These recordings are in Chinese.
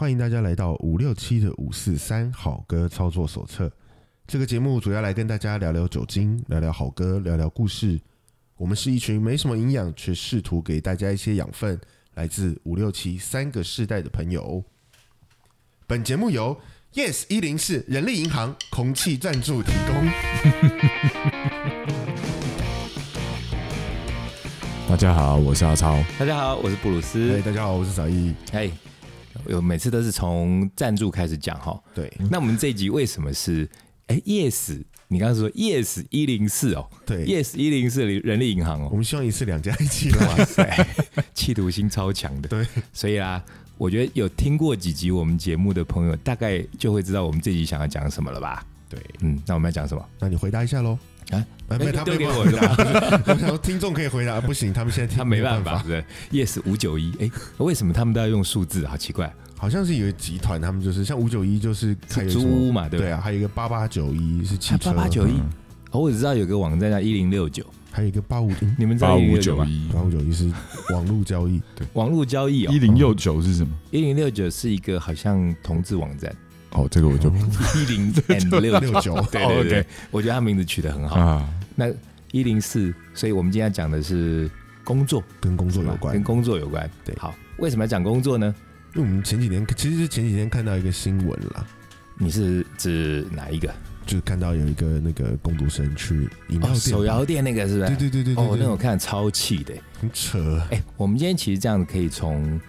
欢迎大家来到五六七的五四三好歌操作手册。这个节目主要来跟大家聊聊酒精，聊聊好歌，聊聊故事。我们是一群没什么营养，却试图给大家一些养分，来自五六七三个世代的朋友。本节目由 Yes 一零四人力银行空气赞助提供。大家好，我是阿超。大家好，我是布鲁哎，斯。大家好，我是小易。哎，我每次都是从赞助开始讲哈。对那我们这一集为什么是哎 Yes？你刚刚说 Yes 一零四哦对，Yes 一零四人力银行哦，我们希望一次两家一起。哇塞，企图心超强的。对，所以啊，我觉得有听过几集我们节目的朋友，大概就会知道我们这集想要讲什么了吧？对，嗯，那我们要讲什么？那你回答一下喽。啊，啊，没有，他丢给没办法。我是吧回答。我想说听众可以回答，不行，他们现在听他没办法法，。对，Yes 五九一，哎，为什么他们都要用数字？好奇怪，好像是有一个集团，他们就是像五九一，就是还有是什么租屋嘛，对不对？啊，还有一个八八九一是汽车，八八九一。我只知道有个网站叫一零六九，还有一个八五你们知道八五九一。八五九一是网络交易，对网络交易哦。一，零六九是什么？一零六九是一个好像同志网站，哦，这个我就 一零 and 六六九 对对对我觉得他名字取得很好。啊，那一零四，所以我们今天讲的是工作，跟工作有关跟。工作有关。对好，为什么要讲工作呢？因为我们前几天其实是前几天看到一个新闻啦，你是指哪一个？就是看到有一个那个工读生去饮料手摇店那个是不是？对对对对对，哦，对那我看超气的。很扯，哎，我们今天其实这样子可以从，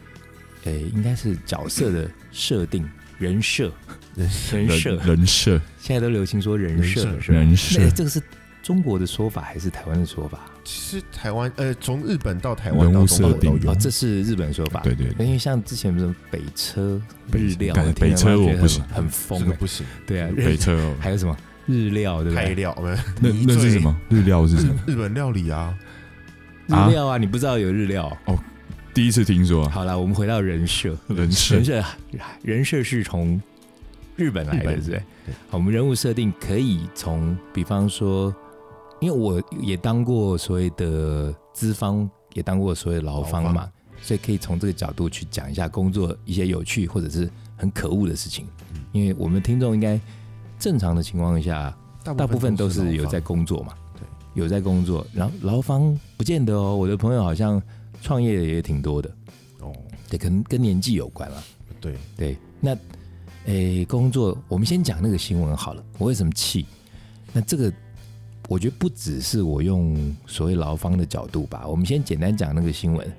哎，应该是角色的设定、人设、人人设，人设现在都流行说人设，人设这个是中国的说法还是台湾的说法？其实台湾呃，从日本到台湾到中国都有哦，，这是日本说法。对对对因为像之前什么北车、日料北，车我不行很疯哎。这个不行，对啊，北车哦，还有什么日料，对不对？拍料，呃那那是什么？日料是什么？日本料理啊，啊日料啊，你不知道有日料？第一次听说。啊，好了，我们回到人设，人设。人设人设是从日本来的，对我们人物设定可以从，比方说，因为我也当过所谓的资方，也当过所谓的劳方嘛方，所以可以从这个角度去讲一下工作一些有趣或者是很可恶的事情。嗯。因为我们听众应该正常的情况下，大部分都是有在工作嘛，对，有在工作，然后劳方不见得哦。我的朋友好像创业也挺多的，哦，对，可能跟年纪有关了。对，对，那诶，工作我们先讲那个新闻好了。我为什么气？那这个我觉得不只是我用所谓劳方的角度吧。我们先简单讲那个新闻。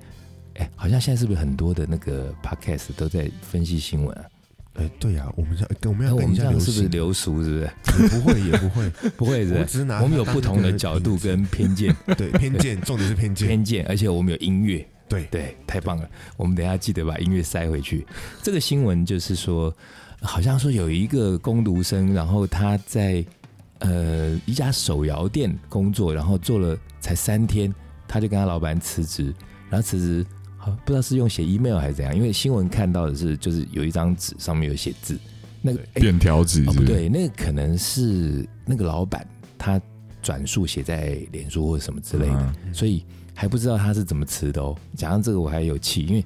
哎，好像现在是不是很多的那个 podcast 都在分析新闻啊？哎，对呀，我们要跟我们要跟一下流们这样是不是行，流俗？是不是？不会也不会，不会，是不是？我只是拿我们有不同的角度跟偏见，对偏见，重点是偏见，偏见，而且我们有音乐，对对，太棒了！我们等一下记得把音乐塞回去。这个新闻就是说，好像说有一个工读生，然后他在呃一家手摇店工作，然后做了才三天，他就跟他老板辞职，然后辞职。好，不知道是用写 email 还是怎样，因为新闻看到的是，就是有一张纸上面有写字，那个哎便条纸不对，那个可能是那个老板他转述写在脸书或者什么之类的，嗯所以还不知道他是怎么辞的哦。讲到这个我还有气，因为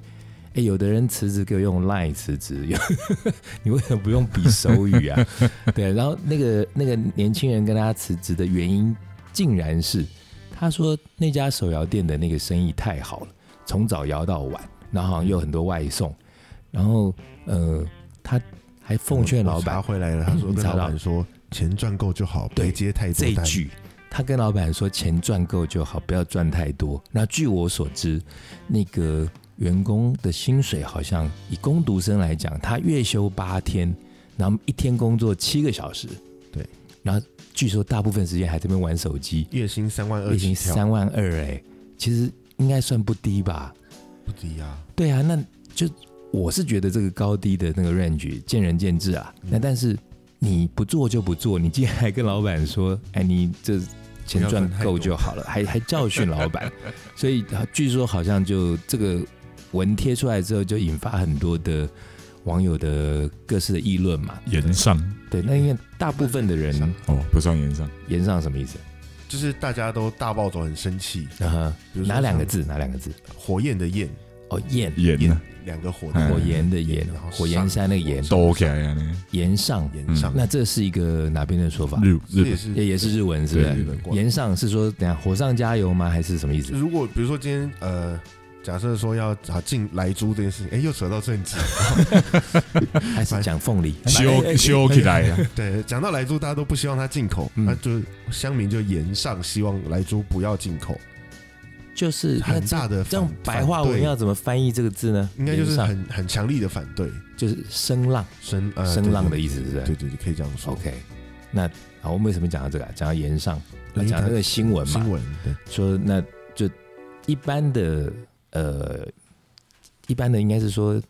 哎，有的人辞职给我用 Line 辞职，有 你为什么不用比手语啊？对，然后那个那个年轻人跟他辞职的原因，竟然是他说那家手摇店的那个生意太好了，从早摇到晚，然后好像又有很多外送，然后呃，他还奉劝老板我查回来了，他说跟老板说钱赚够就好，对别接太多单。这一句，他跟老板说钱赚够就好，不要赚太多。那据我所知，那个员工的薪水好像以工读生来讲，他月休八天，然后一天工作七个小时，对，然后据说大部分时间还这边玩手机，月薪三万二月薪，三万二，哎，其实应该算不低吧？不低啊。对啊，那就我是觉得这个高低的那个 range 见仁见智啊。嗯那但是你不做就不做，你竟然还跟老板说，哎，你这钱赚够就好了，还还教训老板，所以啊据说好像就这个文贴出来之后，就引发很多的网友的各式的议论嘛。言上对，那因为大部分的人哦，不算言上，言上什么意思？就是大家都大暴走，很生气。啊哈，比如说哪两个字？哪两个字？火焰的焰，哦焰盐呢两个火火焰的焰然后，火焰山那个焰，都 OK 啊，岩上。岩上，那这是一个哪边的说法？日日也是也也是日文，是不对是？日本过来岩上是说等下火上加油吗？还是什么意思？如果比如说今天呃，假设说要啊进来猪这件事情，哎，又扯到政治。还是讲凤梨？哎修哎修起来了，对，讲到来猪，大家都不希望它进口，嗯那就是乡民就言上希望来猪不要进口，就是那很大的这样白话文要怎么翻译这个字呢？应该就是很很强力的反对就是声浪，声呃声浪的意思，是不是对对对，可以这样说。？OK，那好，我们为什么讲到这个啊？讲到岩上，讲那个新闻嘛，新闻对，说那就一般的呃，一般的应该是说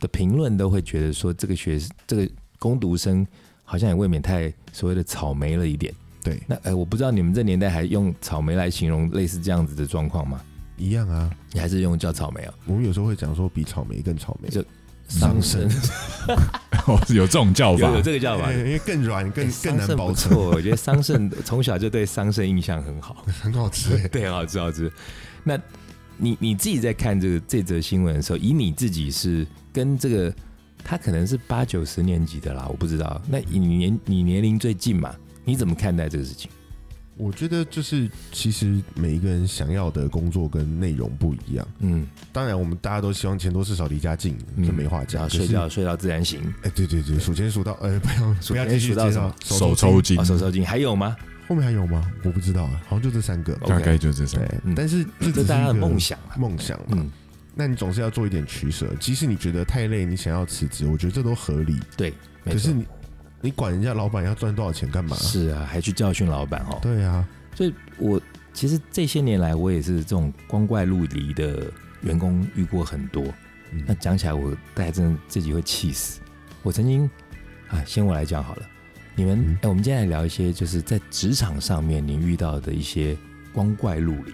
的评论都会觉得说这个学这个攻读生好像也未免太所谓的草莓了一点。对，那呃，我不知道你们这年代还用草莓来形容类似这样子的状况吗？一样啊。你还是用叫草莓啊？我们有时候会讲说比草莓更草莓，就桑葚葚 哦有这种叫法有，这个叫法哎。因为更软、更哎更难保错，我觉得桑葚 从小就对桑葚印象很好。很好吃哎。对，好吃好吃。那你你自己在看这个这则新闻的时候，以你自己是跟这个他可能是八九十年级的啦，我不知道。那以你年你年龄最近嘛，你怎么看待这个事情？我觉得就是其实每一个人想要的工作跟内容不一样。嗯，当然，我们大家都希望钱多事少离家近，嗯没话讲。睡觉睡到自然醒，哎，对对对，数钱数到，呃，不要数不要继续介绍手抽筋哦，，手抽筋还有吗？后面还有吗？我不知道啊，好像就这三个。大概就这三个。，嗯但是这只是大家的一个梦想啊。梦想嘛。嗯，那你总是要做一点取舍，即使你觉得太累，你想要辞职，我觉得这都合理。对，可是，你你管人家老板要赚多少钱干嘛？是啊，还去教训老板哦。对啊，所以我其实这些年来，我也是这种光怪陆离的员工遇过很多。嗯那讲起来，我大家真的自己会气死。我曾经啊，先我来讲好了。你们哎、嗯我们今天来聊一些就是在职场上面你遇到的一些光怪陆离，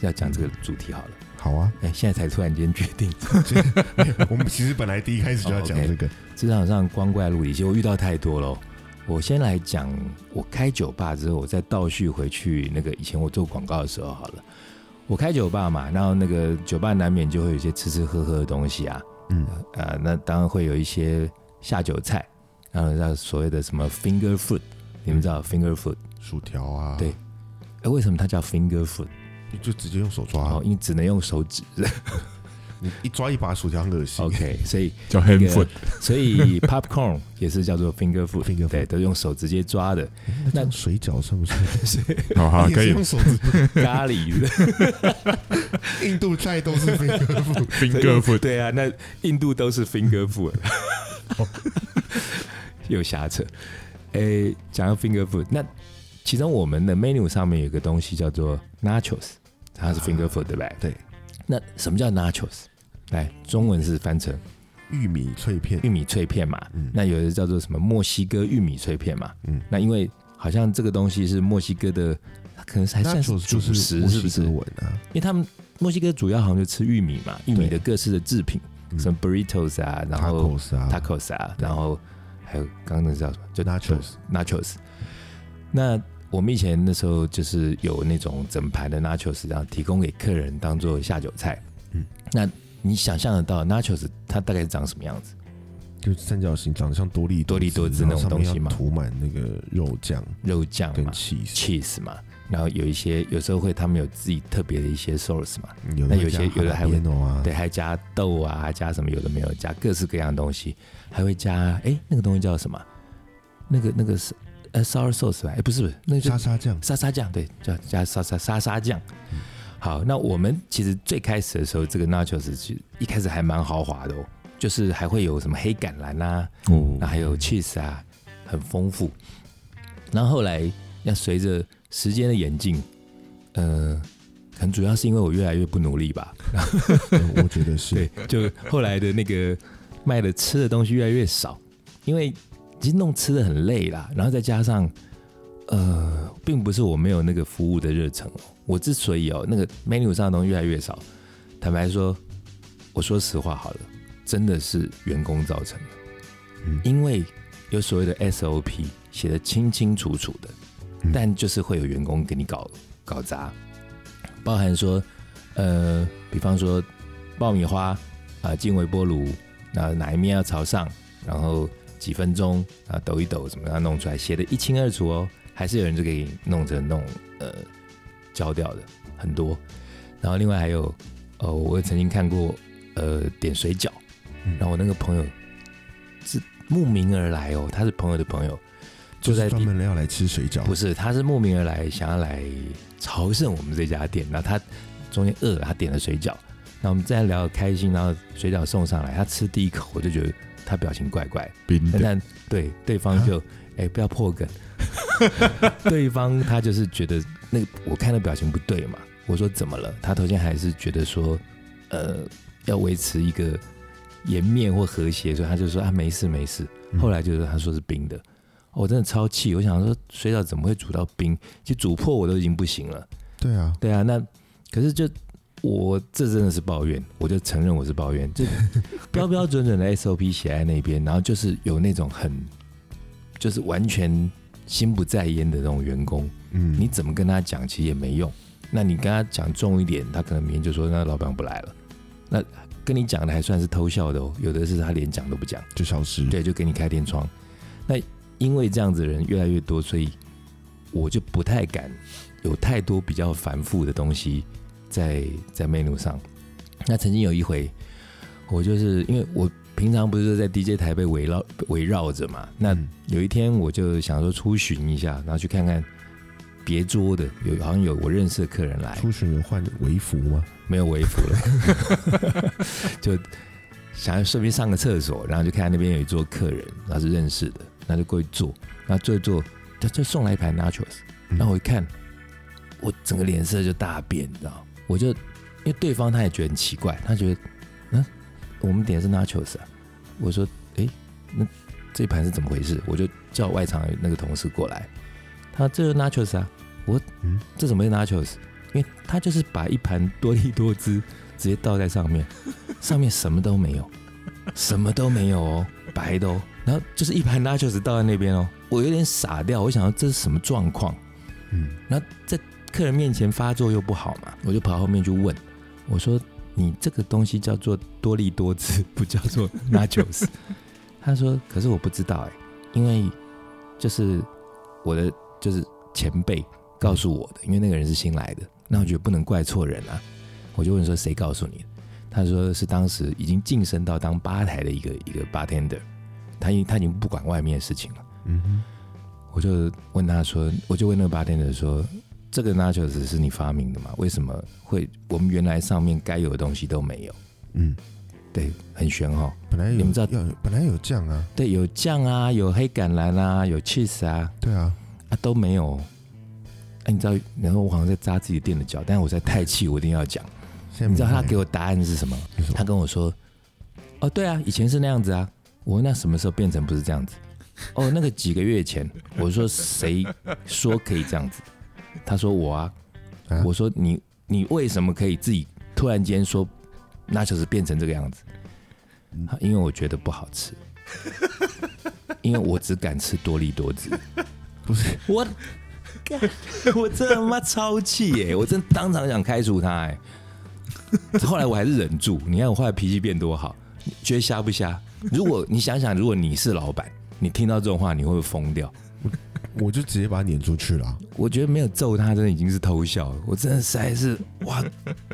要讲这个主题好了。好啊。哎、现在才突然间决定，我们其实本来第一开始就要讲这个，职场上光怪陆离，其实我遇到太多了。我先来讲，我开酒吧之后，我再倒叙回去那个以前我做广告的时候好了。我开酒吧嘛，然后那个酒吧难免就会有一些吃吃喝喝的东西啊，嗯，啊，那当然会有一些下酒菜，然后叫所谓的什么 finger food，你们知道 finger food？薯条啊，对哎，为什么它叫 finger food？你就直接用手抓啊哦，，因为只能用手指。你一抓一把薯条很恶心。OK，所以叫 hand food，所以 popcorn 也是叫做 finger food，Finger food 对，都用手直接抓的。那水饺算不算？好好也可以用手指，咖喱的印度菜都是 finger food。finger food，对啊，那印度都是 finger food，又瞎扯。诶，讲到 finger food，那其中我们的 menu 上面有个东西叫做 nachos，它是 finger food，对不对？对。那什么叫 nachos？来，中文是翻成玉米脆片，玉米脆片嘛。嗯那有的叫做什么墨西哥玉米脆片嘛。嗯那因为好像这个东西是墨西哥的，它可能还算是主就是食，是不是？文啊，因为他们墨西哥主要好像就吃玉米嘛，玉米的各式的制品，嗯什么 burritos 啊，然后 tacos 啊然后还有刚刚那个叫什么？就 nachos，nachos。那我们以前那时候就是有那种整盘的 nachos，然后提供给客人当做下酒菜。嗯，那你想象得到 nachos 它大概是长什么样子？就是三角形，长得像多利多利多汁那种东西吗涂满那个肉酱肉酱跟 cheese，，cheese 嘛，然后有一些有时候会他们有自己特别的一些 sauce 嘛，有那有些有的还会对，还加豆啊，还加什么有的没有，加各式各样的东西，还会加哎那个东西叫什么？那个那个是呃 sour sauce 吧？哎不是不是，那个沙沙酱，沙沙酱，对，叫加沙沙沙沙酱。嗯好，那我们其实最开始的时候，这个 nachos 其实一开始还蛮豪华的哦，就是还会有什么黑橄榄啊，哦那还有 cheese 啊，很丰富。然后后来要随着时间的演进，呃，可能主要是因为我越来越不努力吧，嗯 我觉得是。对，就后来的那个卖的吃的东西越来越少，因为其实弄吃的很累啦，然后再加上呃，并不是我没有那个服务的热忱哦，我之所以哦那个 menu 上的东西越来越少，坦白说，我说实话好了，真的是员工造成的，嗯。因为有所谓的 SOP 写的清清楚楚的，嗯但就是会有员工给你搞搞砸，包含说，呃，比方说爆米花啊进微波炉，然后哪一面要朝上，然后几分钟啊抖一抖，怎么样弄出来，写的一清二楚哦。还是有人就给你弄成那种呃焦掉的很多。然后另外还有，呃，我曾经看过呃点水饺，嗯。然后我那个朋友是慕名而来哦，他是朋友的朋友，就就是在专门要来吃水饺，不是，他是慕名而来，想要来朝圣我们这家店。然后他中间饿了，他点了水饺。那我们这样聊得开心，然后水饺送上来，他吃第一口，我就觉得他表情怪怪。冰的，但但对对方就 哎、不要破梗，对方他就是觉得那个我看的表情不对嘛。我说怎么了？他头先还是觉得说，呃，要维持一个颜面或和谐，所以他就说啊没事没事。嗯后来就是他说是冰的，哦我真的超气。我想说水饺怎么会煮到冰？其实煮破我都已经不行了。对啊，对啊，那可是就我这真的是抱怨，我就承认我是抱怨，就 标标准准的 SOP 写在那边，然后就是有那种很就是完全心不在焉的那种员工，嗯，你怎么跟他讲其实也没用。那你跟他讲重一点，他可能明天就说那老板不来了。那跟你讲的还算是偷笑的哦，有的是他连讲都不讲。就消失，对，就给你开天窗。那因为这样子的人越来越多，所以我就不太敢有太多比较繁复的东西在在 menu 上。那曾经有一回，我就是因为我平常不是在 DJ 台被围绕围绕着嘛，那嗯有一天我就想说出巡一下，然后去看看别桌的，有好像有我认识的客人来，出巡有换围服吗？没有围服了，就想要顺便上个厕所，然后就看那边有一桌客人，然后是认识的，那就过去坐，然后坐一坐，他就送来一盘 nachos，嗯。然后我一看，我整个脸色就大变，你知道，我就因为对方他也觉得很奇怪，他觉得，嗯，我们点的是 nachos 啊，我说，诶，那这盘是怎么回事？我就叫外场那个同事过来，他这个 nachos 啊，我，嗯这怎么是 nachos？因为他就是把一盘多利多汁 直接倒在上面，上面什么都没有，什么都没有哦，白的哦，然后就是一盘 nachos 倒在那边哦，我有点傻掉，我想说这是什么状况？嗯，然后在客人面前发作又不好嘛，我就跑到后面去问，我说你这个东西叫做多利多汁，不叫做 nachos。他说，可是我不知道哎，因为就是我的就是前辈告诉我的，因为那个人是新来的，那我觉得不能怪错人啊。我就问说谁告诉你的？他说是当时已经晋升到当吧台的一个一个 bartender，他已他已经不管外面的事情了。嗯哼，我就问他说，我就问那个 bartender 说，这个 nachos 是你发明的吗？为什么会我们原来上面该有的东西都没有？嗯，对，很玄哈、本来有你们知道本来有酱啊，对，有酱啊，有黑橄榄啊，有 cheese 啊，对啊，啊都没有。哎、你知道，然后我好像在扎自己店的脚，但是我在太气，我一定要讲。你知道他给我答案？是什么他跟我说：“哦，对啊，以前是那样子啊。”我问那什么时候变成不是这样子？哦，那个几个月前。我说谁说可以这样子？他说我啊。啊我说你你为什么可以自己突然间说那就是变成这个样子？因为我觉得不好吃，因为我只敢吃多利多汁。不是我，我真的他妈超气耶！我真当场想开除他哎。后来我还是忍住，你看我后来脾气变多好，你觉得瞎不瞎？如果你想想，如果你是老板，你听到这种话，你会不会疯掉？我就直接把他撵出去了啊。我觉得没有揍他，真的已经是偷笑了。我真的实在是哇，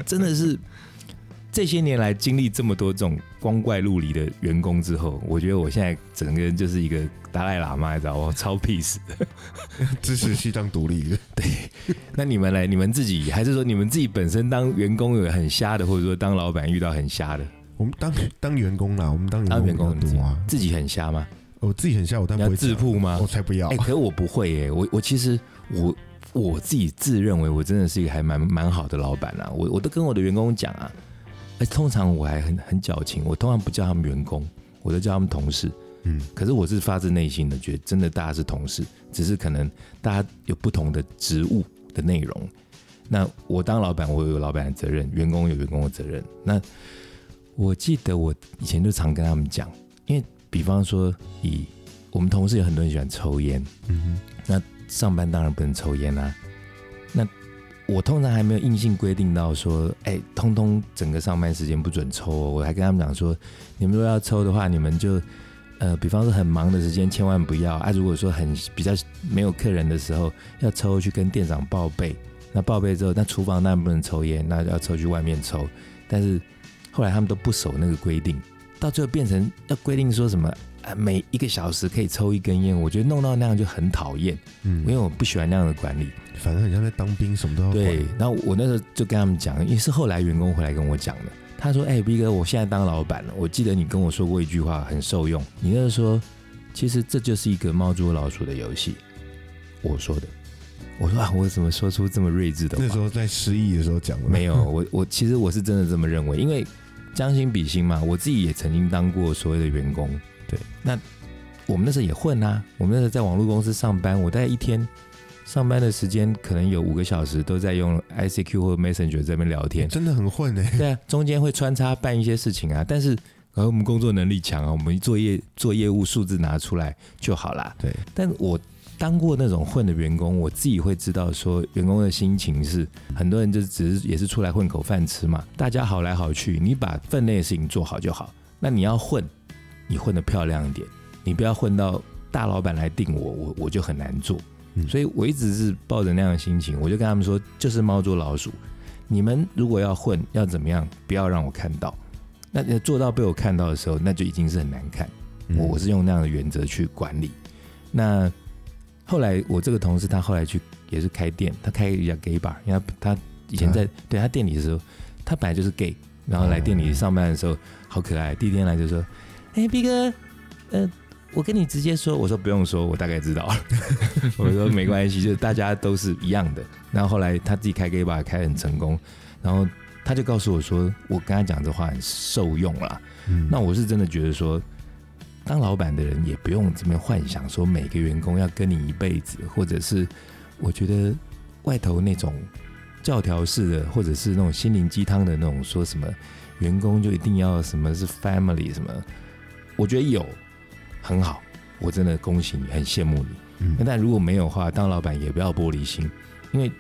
真的是这些年来经历这么多这种光怪陆离的员工之后，我觉得我现在整个人就是一个达赖喇嘛，你知道吗？超 peace 的。支持西藏独立的，那你们来，你们自己还是说你们自己本身当员工有很瞎的，或者说当老板遇到很瞎的，我们当当员工啦，我们当当员工比较多啊。自己很瞎吗？我自己很像我，但你会讲，自曝吗我？才不要哎、。可是我不会耶，我我其实我我自己自认为我真的是一个还蛮蛮好的老板啊，我我都跟我的员工讲啊，哎、通常我还很很矫情，我通常不叫他们员工，我都叫他们同事。嗯，可是我是发自内心的觉得，真的大家是同事，只是可能大家有不同的职务的内容。那我当老板，我有老板的责任，员工有员工的责任。那我记得我以前就常跟他们讲，因为比方说以我们同事有很多人喜欢抽烟，嗯那上班当然不能抽烟啊。那我通常还没有硬性规定到说，哎、通通整个上班时间不准抽哦。我还跟他们讲说，你们如果要抽的话，你们就呃，比方说很忙的时间千万不要啊。如果说很比较没有客人的时候要抽，去跟店长报备。那报备之后，那厨房当然不能抽烟，那要抽去外面抽。但是后来他们都不守那个规定，到最后变成要规定说什么啊，每一个小时可以抽一根烟。我觉得弄到那样就很讨厌，嗯因为嗯，我不喜欢那样的管理。反正很像在当兵，什么都要管。对，然后我那时候就跟他们讲，因为是后来员工回来跟我讲的。他说：“哎、b 哥，我现在当老板了，我记得你跟我说过一句话很受用，你那时候说，其实这就是一个猫捉老鼠的游戏。”我说的，我说啊，我怎么说出这么睿智的话？那时候在失忆的时候讲的，没有，我我其实我是真的这么认为，因为将心比心嘛，我自己也曾经当过所谓的员工。对，那我们那时候也混啊，我们那时候在网络公司上班，我大概一天上班的时间可能有五个小时都在用 ICQ 或 Messenger 这边聊天。真的很混哎。对啊，中间会穿插办一些事情啊，但是而我们工作能力强啊，我们做业做业务数字拿出来就好啦。对，但我当过那种混的员工，我自己会知道说，员工的心情是很多人就只是也是出来混口饭吃嘛，大家好来好去，你把分内的事情做好就好。那你要混，你混的漂亮一点，你不要混到大老板来定我，我我就很难做。嗯所以我一直是抱着那样的心情，我就跟他们说，就是猫捉老鼠。你们如果要混，要怎么样？不要让我看到。那做到被我看到的时候，那就已经是很难看。嗯我我是用那样的原则去管理。那后来我这个同事他后来去也是开店，他开一家 gay bar，因为他他以前在、对他店里的时候，他本来就是 gay，然后来店里上班的时候好可爱。第一天来就说：“哎、b 哥，呃，我跟你直接说。”我说不用说，我大概知道了。我说没关系，就是大家都是一样的。然后后来他自己开 gay bar 开得很成功，然后他就告诉我说，我跟他讲这话很受用啦。嗯那我是真的觉得说，当老板的人也不用这么幻想说每个员工要跟你一辈子，或者是我觉得外头那种教条式的，或者是那种心灵鸡汤的那种说什么员工就一定要什么是 family 什么，我觉得有很好，我真的恭喜你，很羡慕你。嗯那但如果没有的话，当老板也不要玻璃心，因为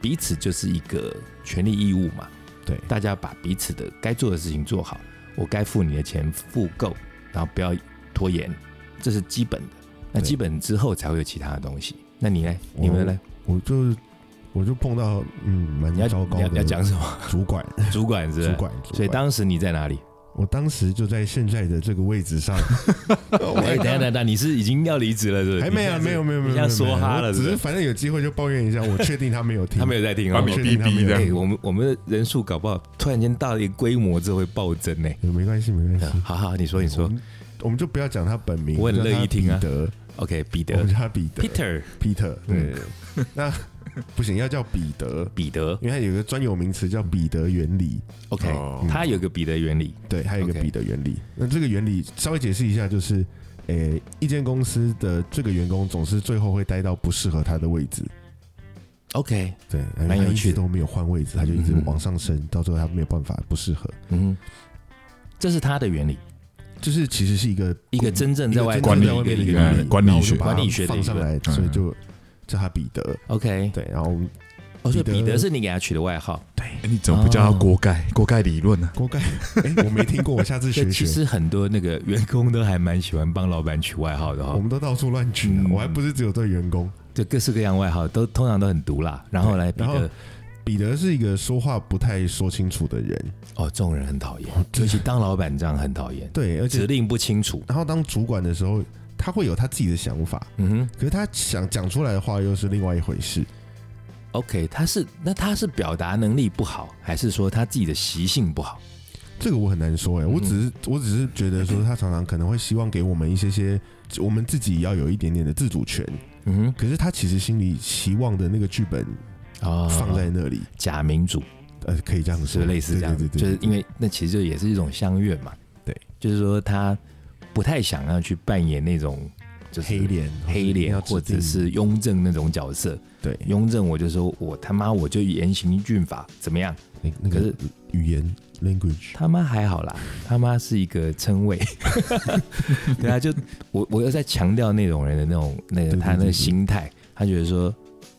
彼此就是一个权利义务嘛。对大家把彼此的该做的事情做好，我该付你的钱付够，然后不要拖延，这是基本的。那基本之后才会有其他的东西。那你呢？你们呢？我就我就碰到嗯蛮你要你要糟糕的要讲什么？主管，主管是是？主管，所以当时你在哪里？我当时就在现在的这个位置上，哎，等一下等一下，你是已经要离职了，是不是？还没有，没有，没有，没有，你现在说哈了，只是？反正有机会就抱怨一下。我 确定他没有听，他没有在听哦把你。确定他没有逼逼的哎，我们我们的人数搞不好突然间到了一个规模之后会暴增呢。没关系，没关系。好好，你说你说我们就不要讲他本名，我很乐意听啊。叫他彼得，，OK，彼得。我们得叫他彼得。Peter Peter，嗯对，对那 不行，要叫彼得，彼得。因为他有一个专有名词叫彼得原理，，OK，哦。他有个彼得原理，对，他有一个彼得原理。那这个原理稍微解释一下，就是，诶、一间公司的这个员工总是最后会待到不适合他的位置，OK，对，他一蛮有趣的。直都没有换位置，他就一直嗯往上升，到最后他没有办法不适合。嗯哼，这是他的原理，就是其实是一个一个真正在外管理的一外面的一个管理学管理学放上来，嗯所以就叫他彼得。OK，对，然后哦，所以彼得是你给他取的外号。哎你怎么不叫他锅盖？锅盖理论呢？锅盖，哎，我没听过，我下次这学学。其实很多那个员工都还蛮喜欢帮老板取外号的哈我，们都到处乱取啊，嗯我还不是只有对员工。就各式各样外号都通常都很毒辣。然后来彼然后得，彼得是一个说话不太说清楚的人，哦，这种人很讨厌哦，尤其当老板这样很讨厌，对，而且指令不清楚。然后当主管的时候，他会有他自己的想法，嗯哼。可是他想讲出来的话又是另外一回事。，OK，他是那他是表达能力不好，还是说他自己的习性不好？这个我很难说哎、嗯我只是我只是觉得说他常常可能会希望给我们一些些，我们自己要有一点点的自主权，嗯哼，可是他其实心里期望的那个剧本哦，放在那里，假民主。呃，可以这样说，是类似这样子，对对对，就是因为那其实就也是一种相怨嘛。对，就是说他不太想要去扮演那种就是黑脸黑脸或者是雍正那种角色。对雍正我就说我他妈我就严刑峻法怎么样？那那个语言 language，他妈还好啦，他妈是一个称谓。对啊，就我我又在强调那种人的那种那个他那个心态，他觉得说。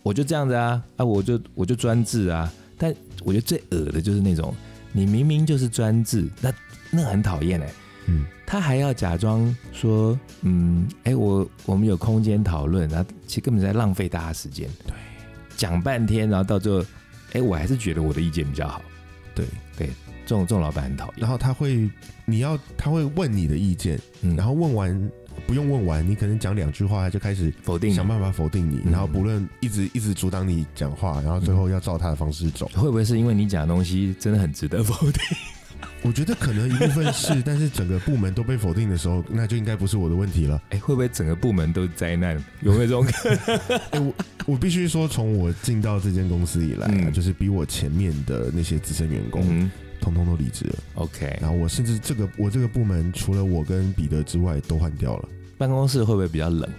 我我就这样子啊啊，我就我就专制啊。但我觉得最恶的就是那种，你明明就是专制，那那很讨厌哎。嗯，他还要假装说，嗯，哎，我我们有空间讨论，然后其实根本在浪费大家时间。对，讲半天，然后到最后，哎，我还是觉得我的意见比较好。对对，这种这种老板很讨厌。然后他会，你要他会问你的意见，嗯然后问完不用问完，你可能讲两句话，他就开始否定想办法否定你，嗯然后不论一直一直阻挡你讲话，然后最后要照他的方式走。会不会是因为你讲的东西真的很值得否定？我觉得可能一部分是，但是整个部门都被否定的时候，那就应该不是我的问题了。哎，会不会整个部门都是灾难？有没有这种可能？哎、我我必须说，从我进到这间公司以来啊，嗯就是比我前面的那些资深员工，嗯通通都离职了。，OK。然后我甚至这个我这个部门，除了我跟彼得之外，都换掉了。办公室会不会比较冷？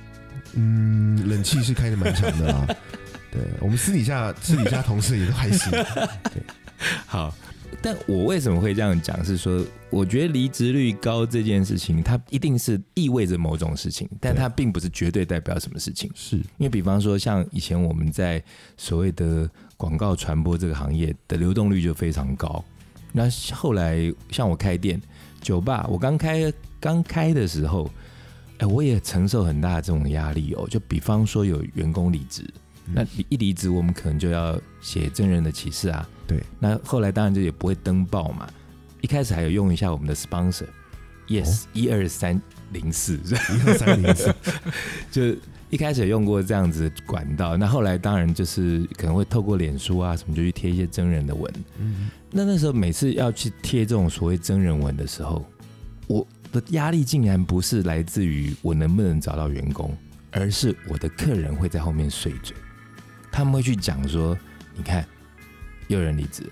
嗯，冷气是开的蛮强的啦。对我们私底下私底下同事也都还行。对 好，但我为什么会这样讲？是说，我觉得离职率高这件事情，它一定是意味着某种事情，但它并不是绝对代表什么事情。是，因为比方说，像以前我们在所谓的广告传播这个行业的流动率就非常高。那后来像我开店、酒吧，我刚开刚开的时候，哎，我也承受很大的这种压力哦。就比方说有员工离职，那一离职，我们可能就要写证人的启事啊。对，那后来当然就也不会登报嘛。一开始还有用一下我们的 sponsor，yes，一二三零四，一二三零四，就一开始用过这样子管道，那后来当然就是可能会透过脸书啊什么，就去贴一些真人的文。嗯，那那时候每次要去贴这种所谓真人文的时候，我的压力竟然不是来自于我能不能找到员工，而是我的客人会在后面碎嘴，他们会去讲说：“你看，又有人离职，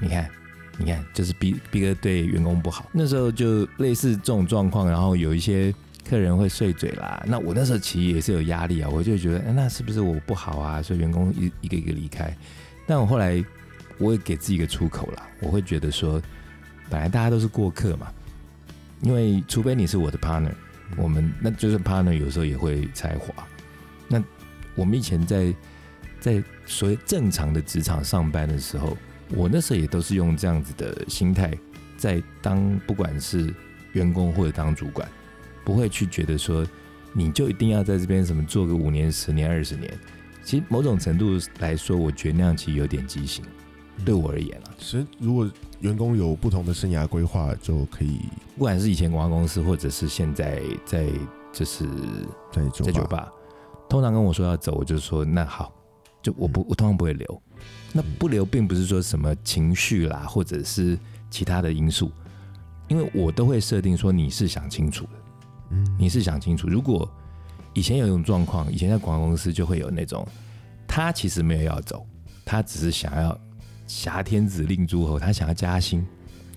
你看，你看，就是 B B 哥对员工不好。”那时候就类似这种状况，然后有一些客人会碎嘴啦。那我那时候其实也是有压力啊，我就觉得，哎那是不是我不好啊？所以员工一一个一个离开。但我后来我也给自己一个出口啦，我会觉得说，本来大家都是过客嘛，因为除非你是我的 partner，我们那就是 partner 有时候也会才华。那我们以前在在所谓正常的职场上班的时候，我那时候也都是用这样子的心态，在当不管是员工或者当主管，不会去觉得说你就一定要在这边什么做个五年、十年、二十年。其实某种程度来说，我觉得那样其实有点畸形，对我而言啊。其实如果员工有不同的生涯规划，就可以不管是以前广告公司，或者是现在在就是在酒吧。在酒吧，通常跟我说要走，我就说那好，就我不我通常不会留。那不留并不是说什么情绪啦，或者是其他的因素，因为我都会设定说你是想清楚的，嗯，你是想清楚。如果以前有一种状况，以前在广告公司就会有那种，他其实没有要走，他只是想要挟天子令诸侯，他想要加薪，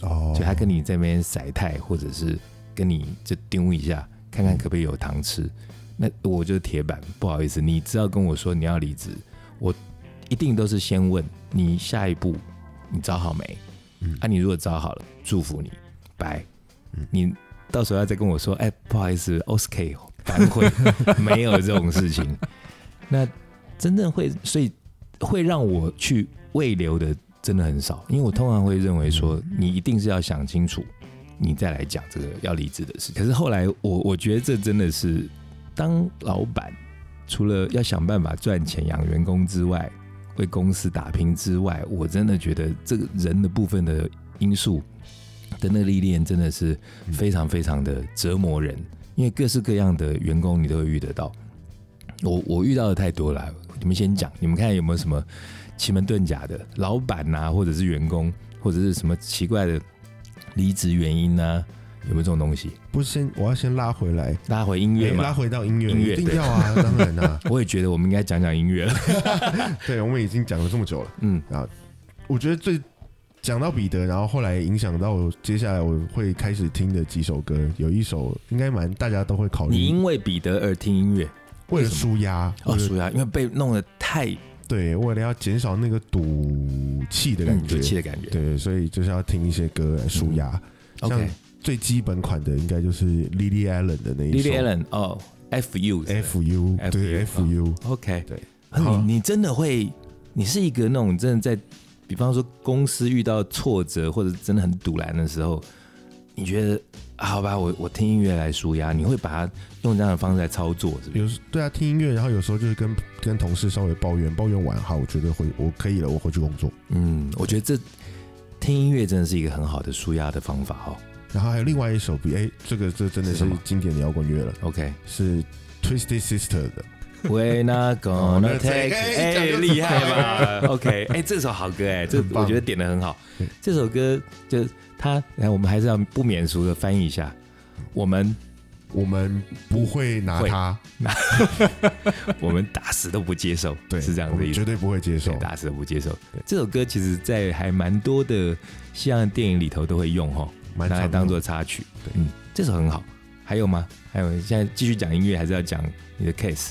哦，所以他跟你这边晒太，或者是跟你就丢一下，看看可不可以有糖吃。那我就是铁板，不好意思，你只要跟我说你要离职，我一定都是先问你下一步你找好没？嗯啊，你如果找好了，祝福你，拜。嗯你到时候要再跟我说，哎、不好意思，Oscar 反悔，没有这种事情。那真正会，所以会让我去未留的真的很少，因为我通常会认为说，你一定是要想清楚，你再来讲这个要离职的事。可是后来我我觉得这真的是，当老板除了要想办法赚钱养员工之外，为公司打拼之外，我真的觉得这个人的部分的因素的那个历练真的是非常非常的折磨人，因为各式各样的员工你都会遇得到。我我遇到的太多了，你们先讲，你们看有没有什么奇门遁甲的老板呐、或者是员工，或者是什么奇怪的离职原因呐、有没有这种东西？不是先我要先拉回来，拉回音乐哎拉，回到音乐，音乐一定要啊，当然啦、我也觉得我们应该讲讲音乐了。对，我们已经讲了这么久了，嗯。啊，我觉得最讲到彼得，然后后来影响到我接下来我会开始听的几首歌，有一首应该蛮大家都会考虑，你因为彼得而听音乐为了舒压，哦，舒压，因为被弄得太对，为了要减少那个赌气的感觉，赌气的感觉。对，所以就是要听一些歌来舒压。像 OK，最基本款的应该就是 Lily Allen 的那一首。Lily Allen 哦，F U F U，F U，对 F U，OK，对。你你真的会，你是一个那种真的在，比方说公司遇到挫折或者真的很堵然的时候，你觉得、啊好吧，我我听音乐来舒压，你会把它用这样的方式来操作，是不是？有时对啊，听音乐，然后有时候就是跟跟同事稍微抱怨，抱怨完好，我觉得回我可以了，我回去工作。嗯，我觉得这听音乐真的是一个很好的舒压的方法哦。然后还有另外一首比哎，这个这真的是经典的摇滚乐了，OK，是 Twisted Sister 的。We're not gonna take，哎厉害吧？OK，哎、这首好歌哎、这我觉得点的很好对。这首歌就它，来我们还是要不免俗的翻译一下，我们我们不会拿会它，我们打死都不接受，对，是这样的意思绝。对不会接受，。打死都不接受。这首歌其实，在还蛮多的西洋的电影里头都会用哈，拿来当做插曲。对嗯，这首很好。还有吗？还有，现在继续讲音乐，还是要讲你的 case？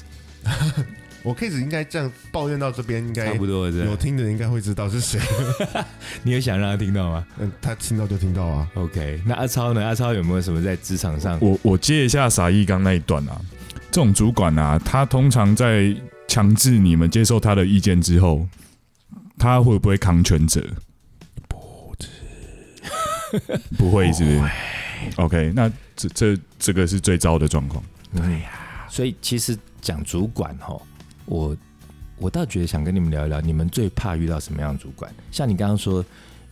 我 case 应该这样抱怨到这边，应该差不多是吧。有听的人应该会知道是谁。你有想让他听到吗 嗯，他听到就听到啊。？OK，那阿超呢？阿超有没有什么在职场上？我我接一下傻义刚那一段啊，这种主管啊，他通常在强制你们接受他的意见之后，他会不会扛全责？不知不会是不是？OK，那这这这个是最糟的状况。对呀、所以其实讲主管哈，我我倒觉得想跟你们聊一聊，你们最怕遇到什么样的主管？像你刚刚说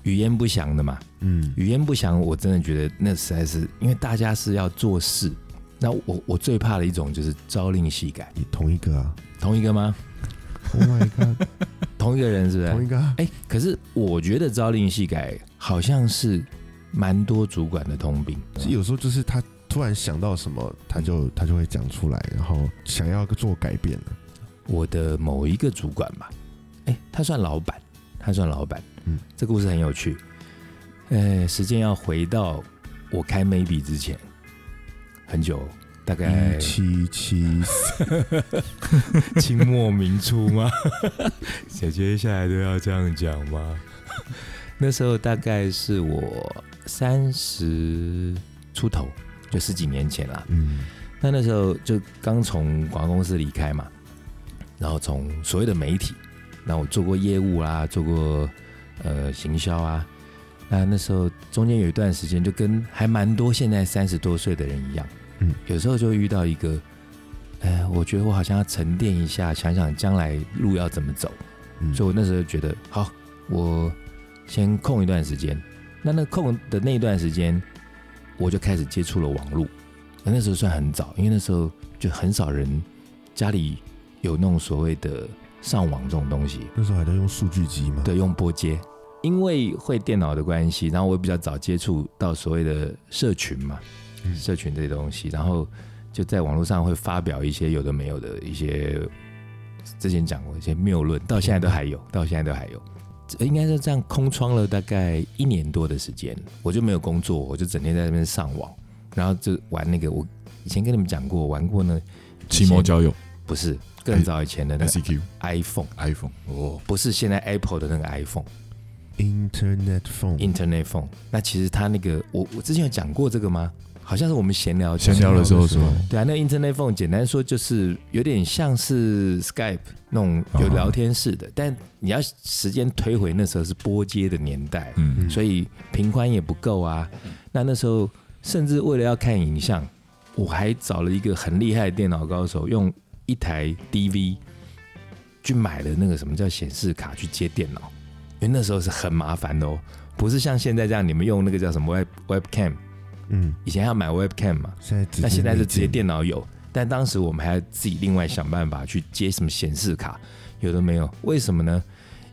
语言不详的嘛，嗯，语言不详，我真的觉得那实在是因为大家是要做事，那我我最怕的一种就是朝令夕改，你同一个啊同一个吗？？Oh my god，同一个人是不是？同一个啊。哎、可是我觉得朝令夕改好像是蛮多主管的通病。是有时候就是他突然想到什么，他就他就会讲出来，然后想要做改变了。我的某一个主管吧，哎、他算老板，他算老板。嗯嗯，这故事很有趣。呃，时间要回到我开 Maybe 之前，很久，大概一七七清末明初吗？姐接下来都要这样讲吗？那时候大概是我三十出头，就十几年前啦。嗯那那时候就刚从广告公司离开嘛，然后从所谓的媒体，那我做过业务啦，做过呃行销啊。那那时候中间有一段时间，就跟还蛮多现在三十多岁的人一样，嗯，有时候就遇到一个，哎，我觉得我好像要沉淀一下，想想将来路要怎么走。嗯，所以我那时候觉得，好，我先空一段时间。那那空的那一段时间，我就开始接触了网络。那时候算很早，因为那时候就很少人家里有那种所谓的上网这种东西，那时候还在用数据机嘛。对，用拨接。因为会电脑的关系，然后我也比较早接触到所谓的社群嘛，嗯社群这些东西，然后就在网络上会发表一些有的没有的一些，之前讲过一些谬论，到现在都还有，到现在都还有。这应该是这样空窗了大概一年多的时间，我就没有工作，我就整天在那边上网，然后就玩那个我以前跟你们讲过，玩过呢，期末交友不是更早以前的那个 iPhone，iPhone 哦，不是现在 Apple 的那个 iPhone。Internet phone，Internet phone。那其实它那个，我我之前有讲过这个吗？好像是我们闲聊闲聊的时候是吗？对啊，那 Internet phone 简单说就是有点像是 Skype 那种有聊天室的，但你要时间推回那时候是拨接的年代，嗯，所以频宽也不够啊。那那时候甚至为了要看影像，我还找了一个很厉害的电脑高手，用一台 DV 去买了那个什么叫显示卡去接电脑，因为那时候是很麻烦的哦，不是像现在这样你们用那个叫什么 Web Webcam，嗯，以前要买 Webcam 嘛，现在那现在是直接电脑有，但当时我们还要自己另外想办法去接什么显示卡，有的没有，为什么呢？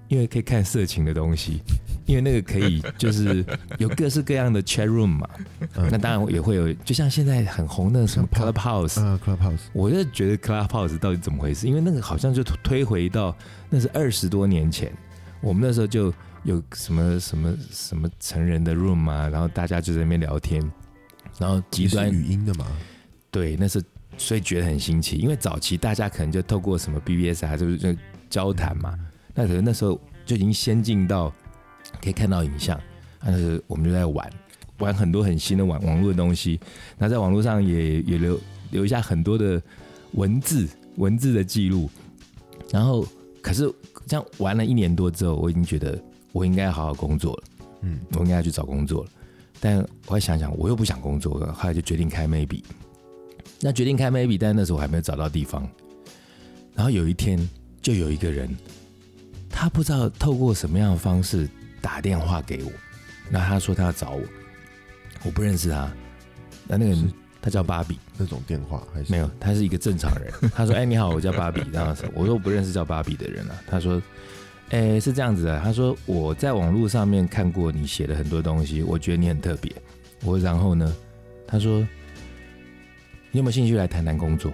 因为可以看色情的东西，因为那个可以就是 有各式各样的 chat room 嘛，嗯。那当然也会有，就像现在很红的什么 Clubhouse，啊 Clubhouse，我就觉得 Clubhouse 到底怎么回事？因为那个好像就推回到那是二十多年前，我们那时候就有什么什么什么成人的 room 啊，然后大家就在那边聊天，然后极端语音的嘛，对，那是所以觉得很新奇，因为早期大家可能就透过什么 BBS 啊，就是就交谈嘛，那可能那时候就已经先进到可以看到影像，但是我们就在玩玩很多很新的网网络的东西，那在网络上也也留留下很多的文字文字的记录。然后可是这样玩了一年多之后，我已经觉得我应该好好工作了，嗯，我应该要去找工作了。但我还想想，我又不想工作，后来就决定开 maybe。那决定开 maybe，但那时候我还没有找到地方。然后有一天，就有一个人，他不知道透过什么样的方式打电话给我，那他说他要找我，我不认识他。那那个人他叫芭比，那种电话还是没有，他是一个正常人。他说：“哎、你好，我叫芭比。”这样子，我说我不认识叫芭比的人啊。他说：“哎、是这样子的。”他说：“我在网络上面看过你写的很多东西，我觉得你很特别。”我然后呢？他说：“你有没有兴趣来谈谈工作？”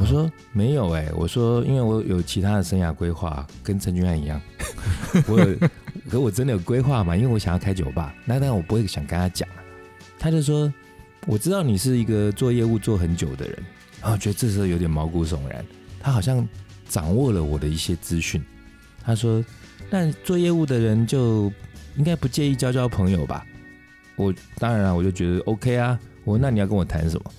我说：“没有哎、我说：“因为我有其他的生涯规划，跟陈俊安一样。我有，可我真的有规划嘛？因为我想要开酒吧。那但我不会想跟他讲啊。他就说：“我知道你是一个做业务做很久的人。”然后觉得这时候有点毛骨悚然。他好像掌握了我的一些资讯。他说：“那做业务的人就应该不介意交交朋友吧？”我当然啊，我就觉得 OK 啊。我说：“那你要跟我谈什么？”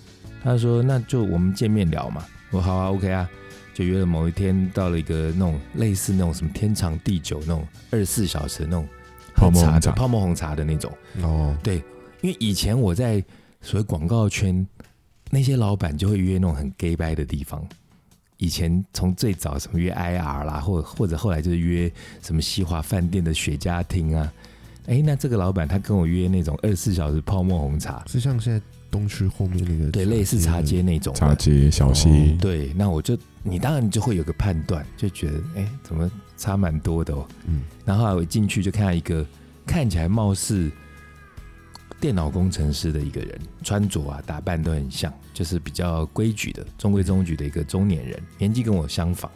他说：“那就我们见面聊嘛。”我说：“好啊，OK 啊。”就约了某一天，到了一个那种类似那种什么天长地久那种二十四小时那种泡沫红茶的泡沫红茶的那种。哦，对因为以前我在所谓广告圈，那些老板就会约那种很 gay 掰的地方。以前从最早什么约 IR 啦，或或者后来就是约什么西华饭店的雪茄厅啊。哎，那这个老板他跟我约那种二十四小时泡沫红茶，是像现在东区后面那个对，类似茶街那种。茶街小溪哦，对，那我就你当然就会有个判断，就觉得哎，怎么差蛮多的哦。嗯，然后我一进去就看到一个看起来貌似电脑工程师的一个人，穿着啊打扮都很像，就是比较规矩的中规中矩的一个中年人，年纪跟我相仿。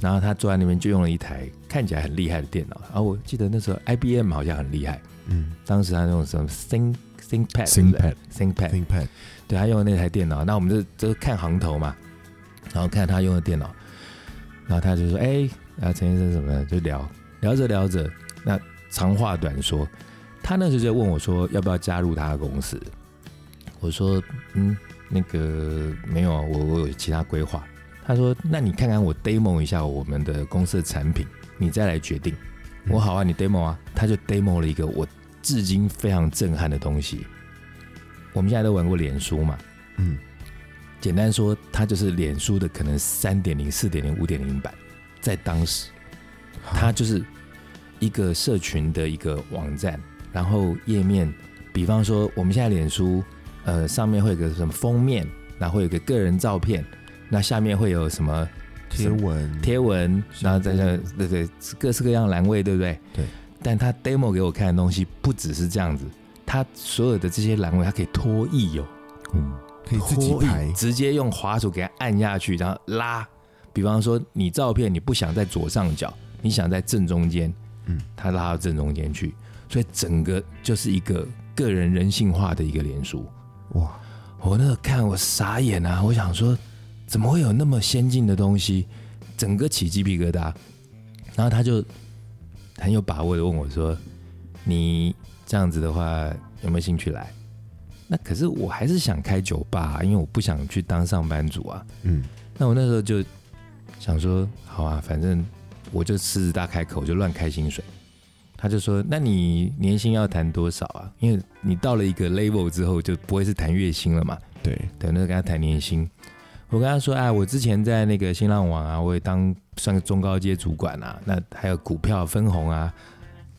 然后他坐在那边就用了一台看起来很厉害的电脑，然后我记得那时候 IBM 好像很厉害，嗯当时他用什么 Think ThinkPad ThinkPad ThinkPad，ThinkPad，对他用的那台电脑，那我们就就看行头嘛，然后看他用的电脑，然后他就说：“哎、啊，陈先生什么的，就聊聊着聊着，那长话短说，他那时候就问我说要不要加入他的公司，我说嗯，那个没有啊，我我有其他规划。他说那你看看我 demo 一下我们的公司的产品，你再来决定。我好啊，你 demo 啊，他就 demo 了一个我至今非常震撼的东西。我们现在都玩过脸书嘛，嗯，简单说，它就是脸书的可能三点零、四点零、五点零版，在当时，它就是一个社群的一个网站，然后页面，比方说我们现在脸书，呃，上面会有个什么封面，然后会有个个人照片，那下面会有什么贴文，贴文，然后在这对对各式各样的栏位，对不对？对。但他 demo 给我看的东西不只是这样子，他所有的这些栏位，它可以脱译哦。嗯，可以自己脱排，，直接用滑鼠给它按下去，然后拉。比方说，你照片你不想在左上角，你想在正中间，嗯，它拉到正中间去，所以整个就是一个个人人性化的一个脸书。哇，我那个看我傻眼啊！我想说，怎么会有那么先进的东西？整个起鸡皮疙瘩。然后他就很有把握的问我说：“你这样子的话，有没有兴趣来？”那可是我还是想开酒吧、啊因为我不想去当上班族啊。嗯，那我那时候就想说，好啊，反正我就狮子大开口，就乱开薪水。他就说：“那你年薪要谈多少啊？因为你到了一个 level 之后，就不会是谈月薪了嘛。对，等，那就跟他谈年薪。我跟他说：“哎，我之前在那个新浪网啊，我也当算个中高阶主管啊，那还有股票分红啊。”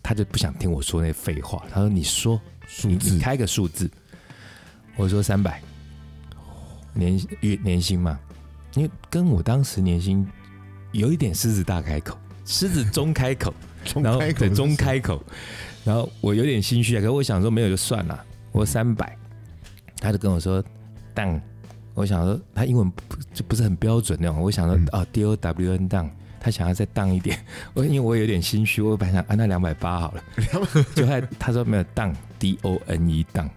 他就不想听我说那废话，他说：“你说，你数字你开个数字。”我说：“三百年月年薪嘛，因为跟我当时年薪有一点狮子大开口，狮子中开口。”中然后对中开口。然后我有点心虚啊，可是我想说没有就算了，我说三百，他就跟我说当，我想说他英文不就不是很标准那种，我想说、嗯。哦 D O W N 当，他想要再当一点，我因为我有点心虚，我本来想按那两百八好了，就他他说没有当 D O N E 当，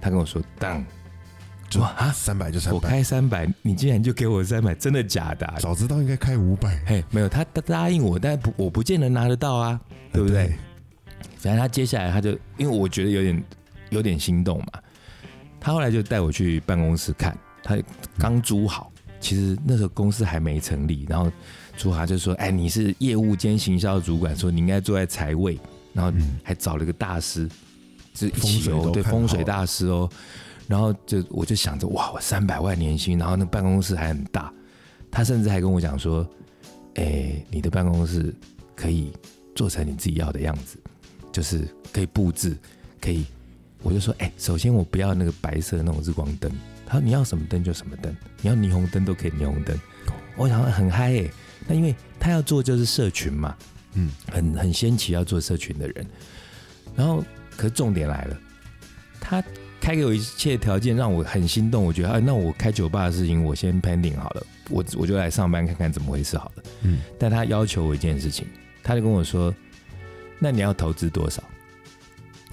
他跟我说当，就啊三百就三百。我，开三百，你竟然就给我三百，真的假的啊、早知道应该开五百，嘿，没有，他他答应我，但不我不见得拿得到啊，对不对？反正他接下来他就，因为我觉得有点有点心动嘛，他后来就带我去办公室看，他刚租好，其实那时候公司还没成立，然后朱华就说：“哎，你是业务兼行销主管，说你应该坐在财位，然后嗯。还找了个大师，是一风起哦，对，水都看风水大师哦。然后就我就想着，哇，我三百万年薪，然后那办公室还很大，他甚至还跟我讲说：“哎，你的办公室可以做成你自己要的样子，就是可以布置，可以。”我就说：“哎，首先我不要那个白色的那种日光灯。”他说：“你要什么灯就什么灯，你要霓虹灯都可以霓虹灯。”我想很嗨耶、那因为他要做就是社群嘛，嗯，很很先期要做社群的人。然后，可是重点来了，他开给我一切条件，让我很心动。我觉得，哎，那我开酒吧的事情我先 pending 好了，我我就来上班看看怎么回事好了。嗯，但他要求我一件事情，他就跟我说：“那你要投资多少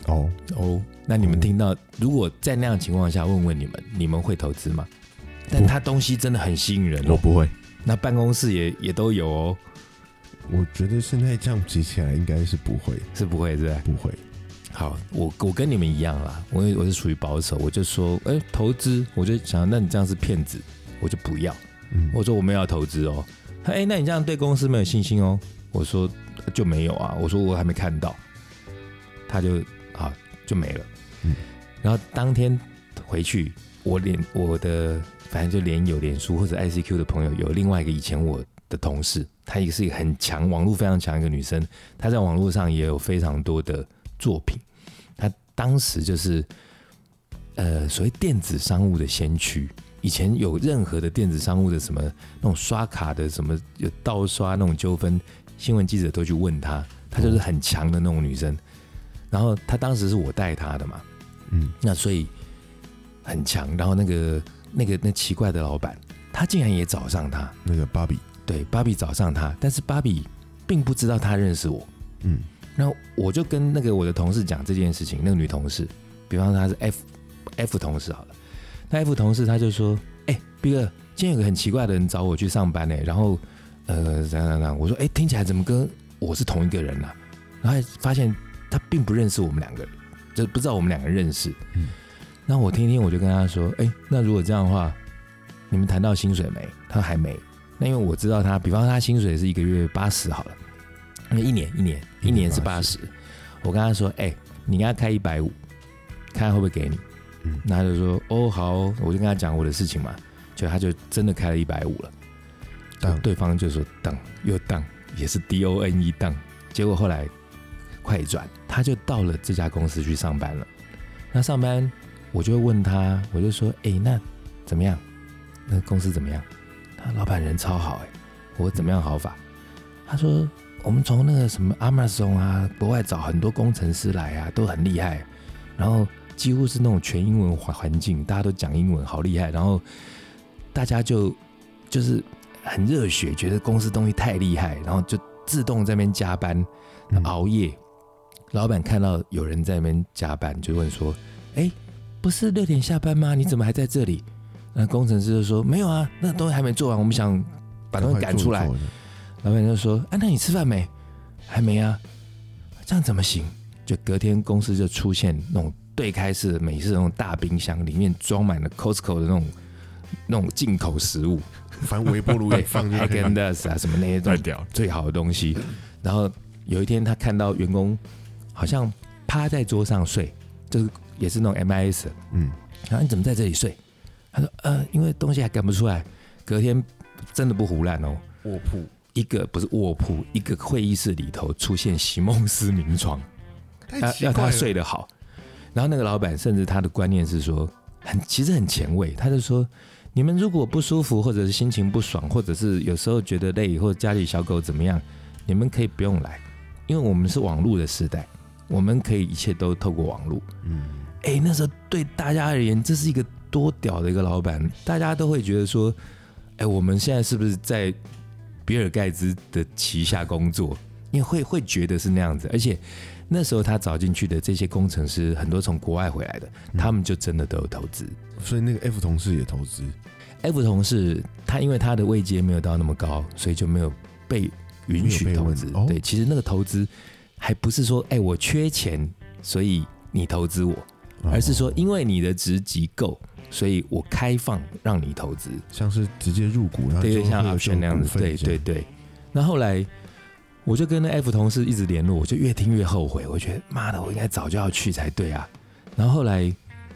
哦，？”哦，那你们听到，如果在那样的情况下问问你们，你们会投资吗？但他东西真的很吸引人哦，我不会，那办公室也也都有哦，我觉得现在这样比起来，应该是不会，是不会，是不是？不会。好，我我跟你们一样啦，我我是属于保守，我就说，哎、投资，我就想，那你这样是骗子，我就不要。嗯，我说我们要投资哦，他哎、那你这样对公司没有信心哦。我说就没有啊，我说我还没看到，他就啊就没了。嗯然后当天回去，我连我的反正就连有脸书或者 ICQ 的朋友，有另外一个以前我的同事，她也是一个很强网络非常强一个女生，她在网络上也有非常多的作品。她当时就是呃所谓电子商务的先驱。以前有任何的电子商务的什么那种刷卡的什么有盗刷那种纠纷，新闻记者都去问她，她就是很强的那种女生。然后她当时是我带她的嘛，嗯，那所以很强。然后那个那个那奇怪的老板，他竟然也找上她，那个芭比，对，芭比找上他，但是芭比并不知道他认识我。嗯那我就跟那个我的同事讲这件事情，那个女同事，比方说她是 F F 同事好了，那 F 同事他就说：“哎、b 哥，今天有个很奇怪的人找我去上班呢、然后呃，怎样怎样，我说：哎、听起来怎么跟我是同一个人啊？然后发现他并不认识我们两个人，就不知道我们两个人认识。嗯那我听听，我就跟他说：哎、那如果这样的话，你们谈到薪水没？他说还没。那因为我知道他，比方说他薪水是一个月八十好了，一年一年一年是八十，我跟他说，哎、你跟他开一百五，看他会不会给你。嗯那他就说，哦好哦我就跟他讲我的事情嘛，就他就真的开了一百五了。当对方就说当又当，也是 D O N E 当。结果后来快转，他就到了这家公司去上班了。那上班我就会问他，我就说，哎、那怎么样？那公司怎么样？他老板人超好哎、我怎么样好法？他说我们从那个什么 Amazon 啊，国外找很多工程师来啊，都很厉害，然后几乎是那种全英文环环境，大家都讲英文，好厉害。然后大家就就是很热血，觉得公司东西太厉害，然后就自动在那边加班熬夜。老板看到有人在那边加班，就问说：“哎，不是六点下班吗？你怎么还在这里？”那工程师就说：“没有啊，那东西还没做完，我们想把东西赶出来。”老板就说：“啊，那你吃饭没？还没啊，这样怎么行？”就隔天公司就出现那种对开式的美式那种大冰箱，里面装满了 Costco 的那种那种进口食物，反正微波炉也 放进 h a 去 g，e n d a s 啊什么那些东太屌，最好的东西。然后有一天他看到员工好像趴在桌上睡，就是也是那种 MIS，嗯，然后你怎么在这里睡？他说：“呃，因为东西还赶不出来。隔天真的不胡乱哦，卧铺，一个不是卧铺，一个会议室里头出现席梦思名床，太要要他睡得好。然后那个老板甚至他的观念是说，很其实很前卫，他就说，你们如果不舒服，或者是心情不爽，或者是有时候觉得累，或者家里小狗怎么样，你们可以不用来，因为我们是网络的时代，我们可以一切都透过网络。嗯，哎，那时候对大家而言，这是一个多屌的一个老板，大家都会觉得说，哎，我们现在是不是在比尔盖茨的旗下工作？因为会会觉得是那样子，而且那时候他找进去的这些工程师，很多从国外回来的，他们就真的都有投资。所以那个 F 同事也投资，F 同事他因为他的位阶没有到那么高，所以就没有被允许被投资。哦对，其实那个投资还不是说，哎、我缺钱，所以你投资我，而是说，因为你的职级够，所以我开放让你投资，像是直接入股，然后对，就像会有 option 那样子，对对对，对。那后来我就跟那 F 同事一直联络，我就越听越后悔，我觉得妈的，我应该早就要去才对啊。然后后来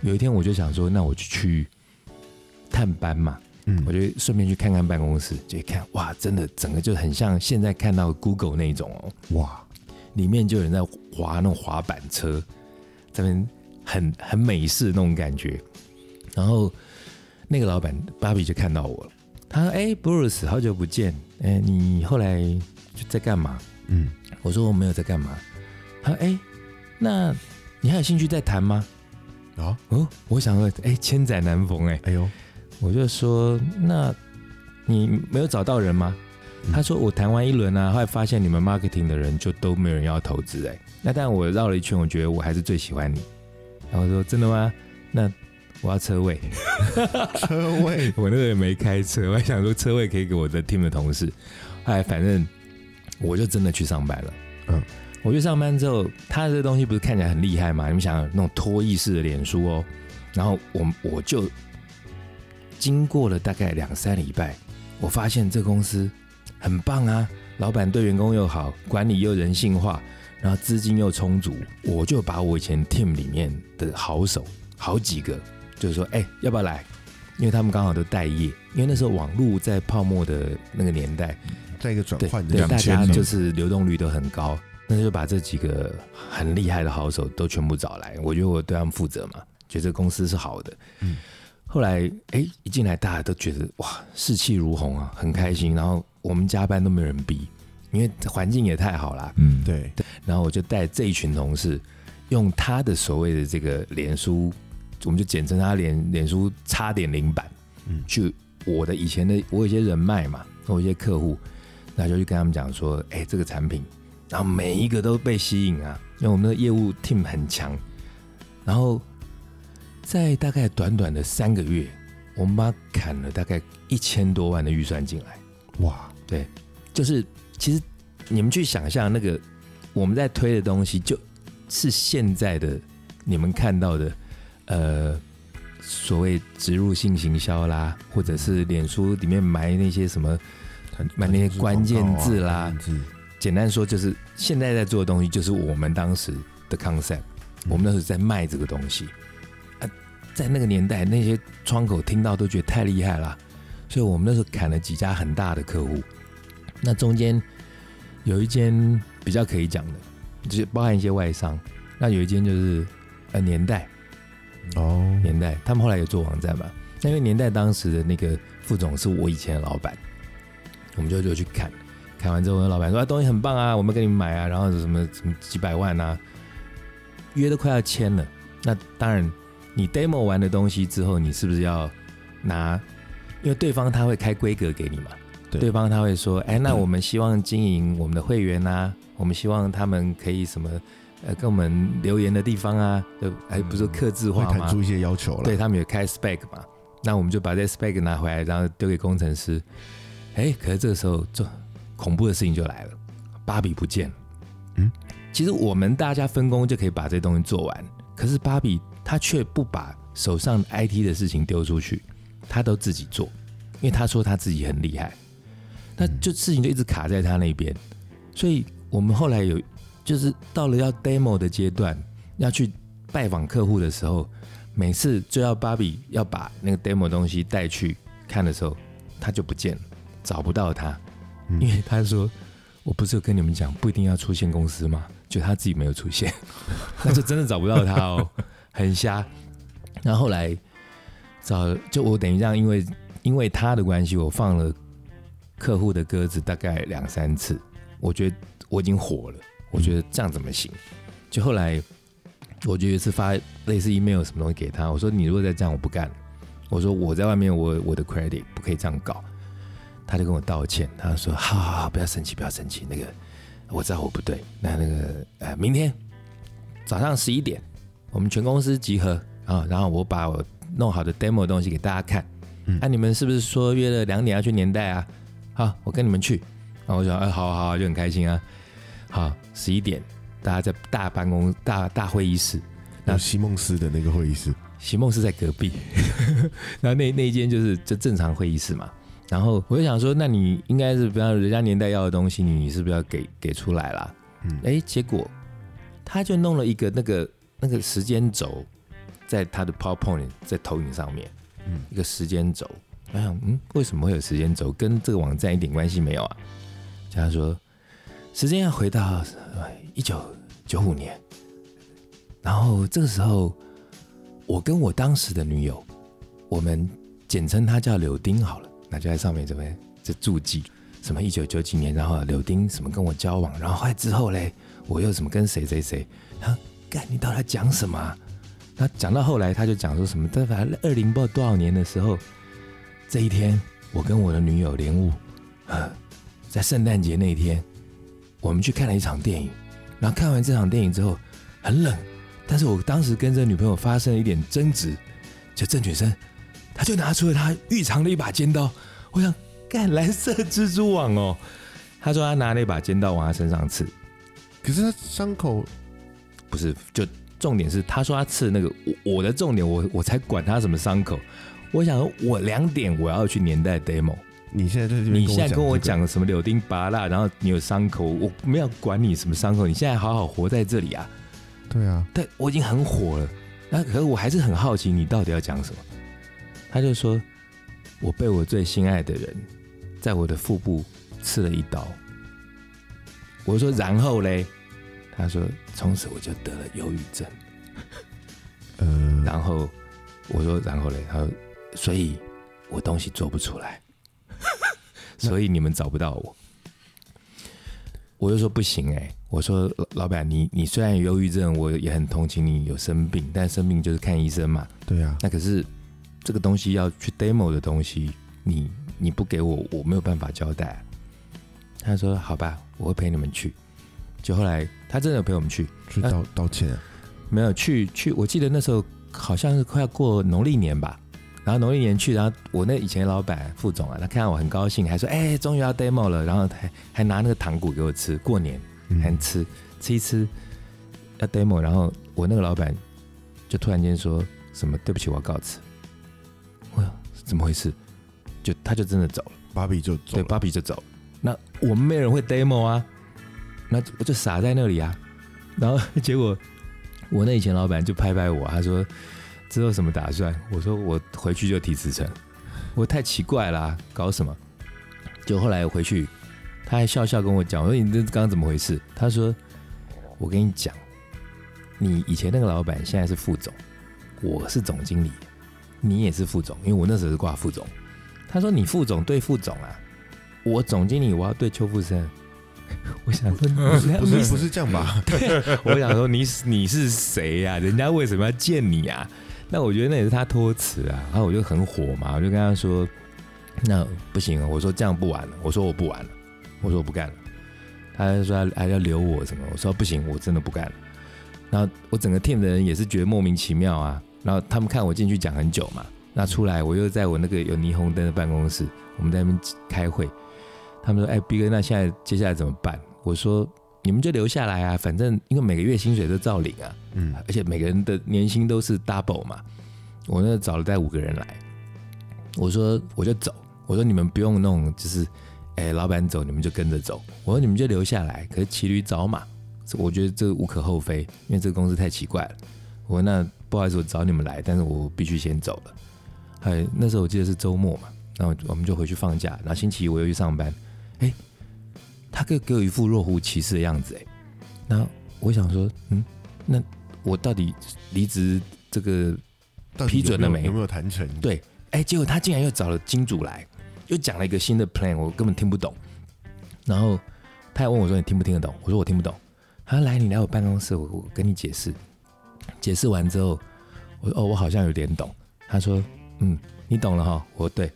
有一天我就想说，那我就去探班嘛，嗯我就顺便去看看办公室，就一看，哇，真的整个就很像现在看到 Google 那种哦，哇，里面就有人在滑那种滑板车，这边很很美式那种感觉。然后那个老板芭比就看到我了，他说：“哎、，Bruce，，好久不见，哎、你后来就在干嘛嗯，？”我说：“我没有在干嘛。”他说：“哎、那你还有兴趣再谈吗啊，？”哦，我想说：“哎、千载难逢哎、哎呦，我就说：“那你没有找到人吗？”嗯他说：“我谈完一轮啊，后来发现你们 marketing 的人就都没有人要投资哎、那但我绕了一圈，我觉得我还是最喜欢你。然后我说：“真的吗？那我要车位。车位，我那个也没开车，我还想说车位可以给我的 team 的同事。后来反正我就真的去上班了。嗯，我去上班之后，他的这个东西不是看起来很厉害吗？你们想那种脱衣式的脸书哦，然后我我就经过了大概两三礼拜，我发现这公司很棒啊，老板对员工又好，管理又人性化，然后资金又充足，我就把我以前 team 里面的好手好几个，就是说，哎、要不要来？因为他们刚好都待业，因为那时候网络在泡沫的那个年代，在一个转换的对，2000大家就是流动率都很高，那就把这几个很厉害的好手都全部找来，我觉得我对他们负责嘛，觉得这公司是好的。嗯后来哎一进来，大家都觉得哇士气如虹啊，很开心，然后我们加班都没有人逼，因为环境也太好了。嗯，对，然后我就带这一群同事，用他的所谓的这个脸书，我们就简称他脸脸书叉点零版，嗯。去我的以前的我有一些人脉嘛，我有一些客户，那就去跟他们讲说，哎，这个产品，然后每一个都被吸引啊，因为我们的业务 team 很强，然后在大概短短的三个月，我们把它砍了大概一千多万的预算进来。哇，对就是其实你们去想象那个我们在推的东西，就是现在的你们看到的，呃，所谓植入性行销啦，或者是脸书里面埋那些什么，很买那些关键字啦。简单说就是现在在做的东西，就是我们当时的 concept，我们那时候在卖这个东西。啊，在那个年代，那些窗口听到都觉得太厉害了，所以我们那时候砍了几家很大的客户，那中间有一间比较可以讲的，就是包含一些外商，那有一间就是呃年代哦，年代，他们后来有做网站嘛，那因为年代当时的那个副总是我以前的老板，我们就就去看，看完之后，那老板说、啊、东西很棒啊，我们给你们买啊，然后什么什么几百万啊，约都快要签了。那当然，你 demo 完的东西之后，你是不是要拿？因为对方他会开规格给你嘛，对。对方他会说，哎，那我们希望经营我们的会员啊，我们希望他们可以什么，呃，跟我们留言的地方啊，就，哎，不是说刻字化吗？会弹出一些要求了，对他们有开 spec 嘛，那我们就把这 spec 拿回来，然后丢给工程师。哎，可是这个时候，这恐怖的事情就来了，芭比不见了。嗯，其实我们大家分工就可以把这东西做完，可是芭比她却不把手上 IT 的事情丢出去，她都自己做，因为她说她自己很厉害，那就事情就一直卡在她那边。所以我们后来有，就是到了要 demo 的阶段，要去拜访客户的时候，每次就要芭比要把那个 demo 东西带去看的时候，他就不见了，找不到他，嗯因为他说我不是有跟你们讲不一定要出现公司吗？就他自己没有出现，那就真的找不到他哦，很瞎。然后后来找就我等于这样，因为因为他的关系，我放了客户的鸽子大概两三次，我觉得我已经火了，我觉得这样怎么行？就后来我就有一次发类似 email 什么东西给他，我说你如果再这样，我不干了。我说我在外面我我的 credit 不可以这样搞，他就跟我道歉，他说好好好，不要生气，不要生气，那个我知道我不对，那那个呃明天早上十一点我们全公司集合啊，然后我把我弄好的 demo 的东西给大家看，嗯。那、你们是不是说约了两点要去年代啊？好，我跟你们去，然后我想哎好好好就很开心啊，好十一点大家在大办公大大会议室，那席梦思的那个会议室，席梦思在隔壁，然 后那那一间就是就正常会议室嘛。然后我就想说，那你应该是比方人家年代要的东西，你是不是要给给出来啦？嗯，哎，结果他就弄了一个那个那个时间轴，在他的 PowerPoint 在投影上面，嗯一个时间轴。我想，嗯，为什么会有时间轴？跟这个网站一点关系没有啊？就他说，时间要回到一九九五年，然后这个时候，我跟我当时的女友，我们简称她叫柳丁好了，那就在上面这边这注记，什么一九九几年，然后柳丁什么跟我交往，然后后来之后嘞，我又什么跟谁谁谁，然后干你到底在讲什么、啊？他讲到后来，他就讲说什么，在反正二零不知道多少年的时候，这一天，我跟我的女友莲雾，呃，在圣诞节那一天，我们去看了一场电影，然后看完这场电影之后，很冷，但是我当时跟这女朋友发生了一点争执，就郑群生，他就拿出了他预藏的一把尖刀，我想干蓝色蜘蛛网哦，他说他拿那把尖刀往他身上刺，可是他伤口？不是，就重点是他说他刺那个，我我的重点我我才管他什么伤口。我想说我两点我要去年代 demo，你现在在这边你现在跟我讲什么柳丁拔蜡，然后你有伤口，我没有管你什么伤口，你现在好好活在这里啊！对啊，但我已经很火了，那可是我还是很好奇你到底要讲什么。他就说，我被我最心爱的人在我的腹部刺了一刀。我说然后嘞，他说从此我就得了忧郁症。呃，然后我说，然后嘞，他说，所以我东西做不出来，所以你们找不到我。我就说不行哎、我说老老板，你你虽然有忧郁症，我也很同情你有生病，但生病就是看医生嘛。对啊，那可是这个东西要去 demo 的东西，你你不给我，我没有办法交代。他说好吧，我会陪你们去。就后来他真的陪我们去，去道道歉啊，没有去去，我记得那时候好像是快要过农历年吧，然后农历年去，然后我那以前老板副总啊，他看到我很高兴，还说哎，终于要 demo 了，然后还还拿那个糖果给我吃，过年还嗯吃吃一吃，要 demo，然后我那个老板就突然间说什么对不起，我要告辞，我想怎么回事？就他就真的走了。芭比就走对，芭比就走了。那我们没人会 demo 啊，那我就傻在那里啊。然后结果我那以前老板就拍拍我，他说之后什么打算？我说我回去就提辞呈。我太奇怪啦、搞什么？就后来我回去，他还笑笑跟我讲，我说你这刚刚怎么回事？他说我跟你讲，你以前那个老板现在是副总，我是总经理，你也是副总，因为我那时候是挂副总。他说你副总对副总啊，我总经理我要对邱富生。我想说，不是不是这样吧？对我想说你你是谁呀、人家为什么要见你啊？那我觉得那也是他托词啊。然后我就很火嘛，我就跟他说，那不行，我说这样不玩了，我说我不玩了，我说我不干了。他就说还要留我什么，我说不行，我真的不干了。然后我整个 team 的人也是觉得莫名其妙啊。然后他们看我进去讲很久嘛，那出来我又在我那个有霓虹灯的办公室，我们在那边开会。他们说：“哎，B 哥，那现在接下来怎么办？”我说：“你们就留下来啊，反正因为每个月薪水都照领啊，嗯，而且每个人的年薪都是 double 嘛。我那找了带五个人来，我说我就走，我说你们不用那种就是，哎，老板走你们就跟着走，我说你们就留下来，可是骑驴找马，我觉得这无可厚非，因为这个公司太奇怪了。我说那不好意思，我找你们来，但是我必须先走了。哎，那时候我记得是周末嘛，然后我们就回去放假，然后星期一我又去上班。哎，他给给我一副若无其事的样子，哎，那我想说，嗯，那我到底离职这个批准了没有没有有没有谈成？对，哎，结果他竟然又找了金主来，又讲了一个新的 plan，我根本听不懂。然后他还问我说：“你听不听得懂？”我说：“我听不懂。”他说：“来，你来我办公室，我我跟你解释。”解释完之后，我说：“哦，我好像有点懂。”他说：“嗯，你懂了哈。”我说：“对。”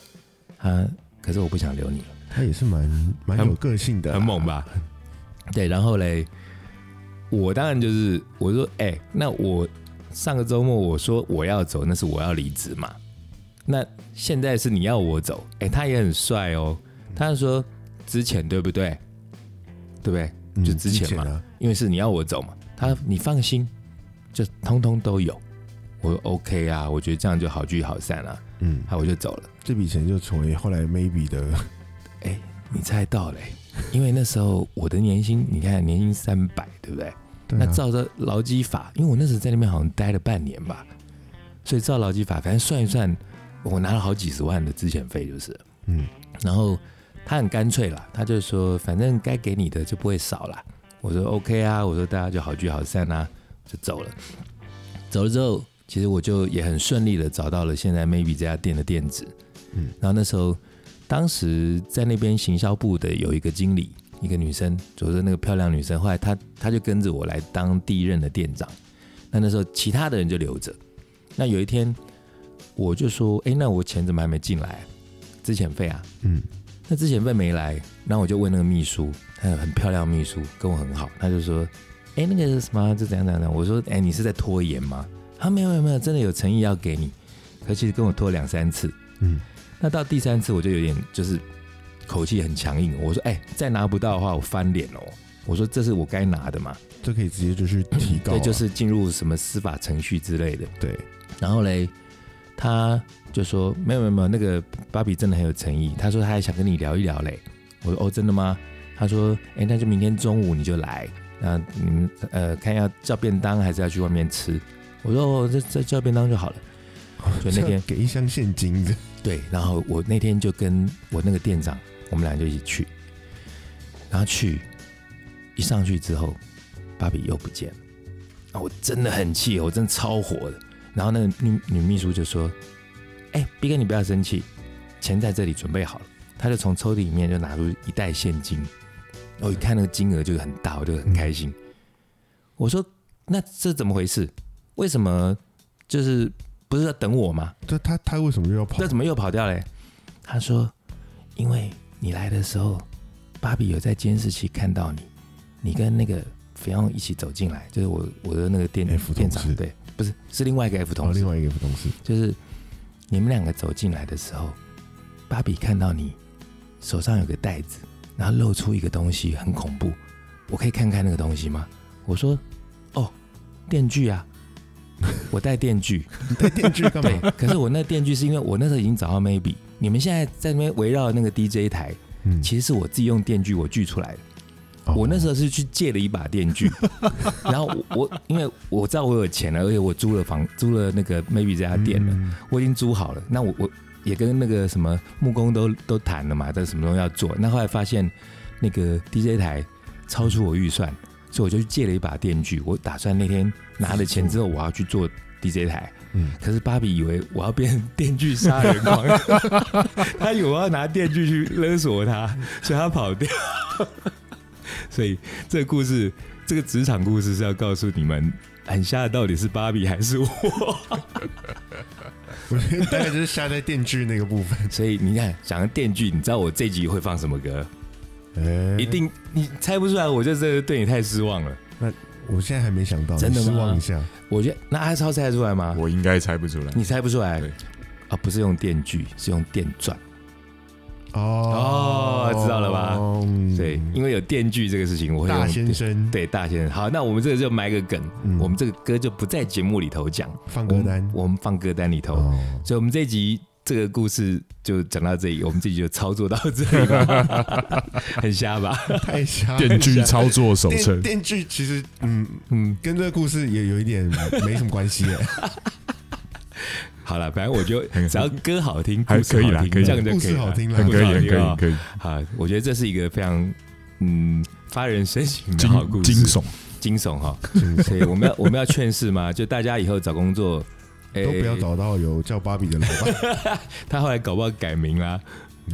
他可是我不想留你了。他也是蛮蛮有个性的，很猛？吧？对，然后嘞，我当然就是我说，哎、那我上个周末我说我要走，那是我要离职嘛。那现在是你要我走，哎、他也很帅哦。他就说之前对不对？对不对？嗯就之前嘛啊，因为是你要我走嘛。他你放心，就通通都有。我我说 OK 啊，我觉得这样就好聚好散了，嗯，好我就走了。这笔钱就成为后来 maybe 的，哎，你猜到嘞、因为那时候我的年薪，你看年薪三百，对不对？那照着劳基法，因为我那时候在那边好像待了半年吧，所以照劳基法，反正算一算，我拿了好几十万的资遣费就是。嗯然后他很干脆啦，他就说反正该给你的就不会少啦。我说 OK 啊，我说大家就好聚好散啊，就走了。走了之后，其实我就也很顺利的找到了现在 Maybe 这家店的店址。嗯然后那时候，当时在那边行销部的有一个经理，一个女生，就是那个漂亮女生，后来她她就跟着我来当第一任的店长。那那时候其他的人就留着。那有一天，我就说，哎，那我钱怎么还没进来？之前费啊？嗯那之前费没来，然后我就问那个秘书，他有很漂亮秘书，跟我很好，他就说：“哎，那个什么，就怎样怎样怎样？”我说：“哎，你是在拖延吗？”他没有没有没有，真的有诚意要给你，可其实跟我拖两三次，嗯那到第三次我就有点就是口气很强硬，我说：“哎，再拿不到的话，我翻脸哦。”我说：“这是我该拿的嘛，这可以直接就去提高啊，对，就是进入什么司法程序之类的。”对，然后嘞，他就说没有没有没有，那个芭比真的很有诚意。他说他还想跟你聊一聊嘞。我说哦，真的吗？他说哎，那就明天中午你就来。那你们呃看要叫便当还是要去外面吃？我说哦，这这叫便当就好了。就那天给一箱现金的，对，然后我那天就跟我那个店长，我们俩就一起去。然后去一上去之后，芭比又不见了。啊，我真的很气，我真的超火的。然后那个女女秘书就说：“哎、逼哥你不要生气，钱在这里准备好了。”他就从抽屉里面就拿出一袋现金，我一看那个金额就很大，我就很开心。我说：“那这怎么回事？为什么就是不是在等我吗？这他他为什么又要跑这？怎么又跑掉嘞？”他说：“因为你来的时候，芭比有在监视器看到你，你跟那个菲佣一起走进来，就是我我的那个店 F 店长对，不是是另外一个 F 哦，同事，另外一个 F 同事，就是你们两个走进来的时候，芭比看到你手上有个袋子，然后露出一个东西，很恐怖。我可以看看那个东西吗？我说：“哦，电锯啊，我带电锯。你带电锯干对嘛？，可是我那电锯是因为我那时候已经找到 maybe，你们现在在那边围绕那个 DJ 台，嗯，其实是我自己用电锯我锯出来的。哦我那时候是去借了一把电锯，然后我我因为我知道我有钱了，而且我租了房租了那个 maybe 这家店了，嗯我已经租好了。那我我也跟那个什么木工都都谈了嘛，这什么东西要做。那后来发现那个 DJ 台超出我预算，所以我就去借了一把电锯。我打算那天拿了钱之后，我要去做 DJ 台。嗯，可是芭比以为我要变电锯杀人狂，他以为我要拿电锯去勒索他，所以他跑掉。所以这个故事，这个职场故事是要告诉你们，很瞎的到底是芭比还是我？我觉得大概就是下在电锯那个部分，所以你看，讲到电锯，你知道我这集会放什么歌？哎一，定你猜不出来，我就真的对你太失望了。我现在还没想到，真的吗失望一下，我觉得那阿超猜得出来吗？我应该猜不出来。你猜不出来对啊？不是用电锯，是用电钻。哦哦知道了吧嗯对，因为有电锯这个事情，我会用大先生，对大先生。好，那我们这个就埋个梗，嗯我们这个歌就不在节目里头讲，放歌单，我们放歌单里头。哦，所以，我们这一集这个故事就讲到这里，我们自己就操作到这里吧，很瞎吧？太瞎了，电锯操作手册。电，电锯其实嗯，嗯，跟这个故事也有一点没什么关系耶，好了，反正我就很只要歌好听，还故事好听可以啦可以这样就可以了。很可以，很可以，可以，好，我觉得这是一个非常嗯发人深省的好故事，惊悚。惊悚哈。嗯所以我们要我们要劝世嘛，就大家以后找工作，诶都不要找到有叫芭比的老板，他后来搞不好改名啦，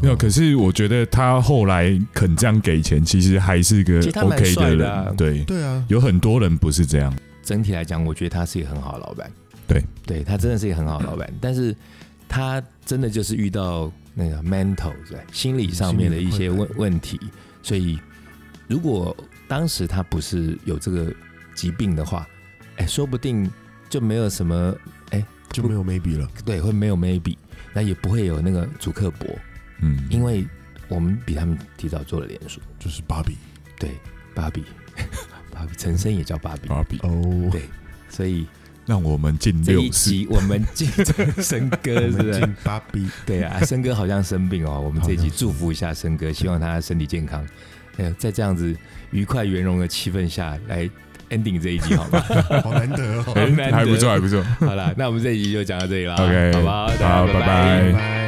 没有，可是我觉得他后来肯这样给钱，其实还是个其实他蛮 OK 的帅的啊。人。对，对啊，有很多人不是这样。整体来讲，我觉得他是一个很好的老板。对，对他真的是一个很好的老板，但是他真的就是遇到那个 mental 对心理上面的一些问问题，所以如果当时他不是有这个疾病的话，哎，说不定就没有什么就没有 maybe 了，对，会没有 maybe，那也不会有那个主客博，嗯，因为我们比他们提早做了联署。就是芭比。对，芭比，芭比，陈升也叫芭比，芭比。哦，对所以让我们进这一六四。集我们进 森哥是不是？我们进芭比，对啊，森哥好像生病哦，我们这一集祝福一下森哥，希望他身体健康。呃，在这样子愉快圆融的气氛下来 ending 这一集好吗？好难得哦。哎 很难得还不错，还不错。好了，那我们这一集就讲到这里了 OK，好吧好？好拜拜拜拜。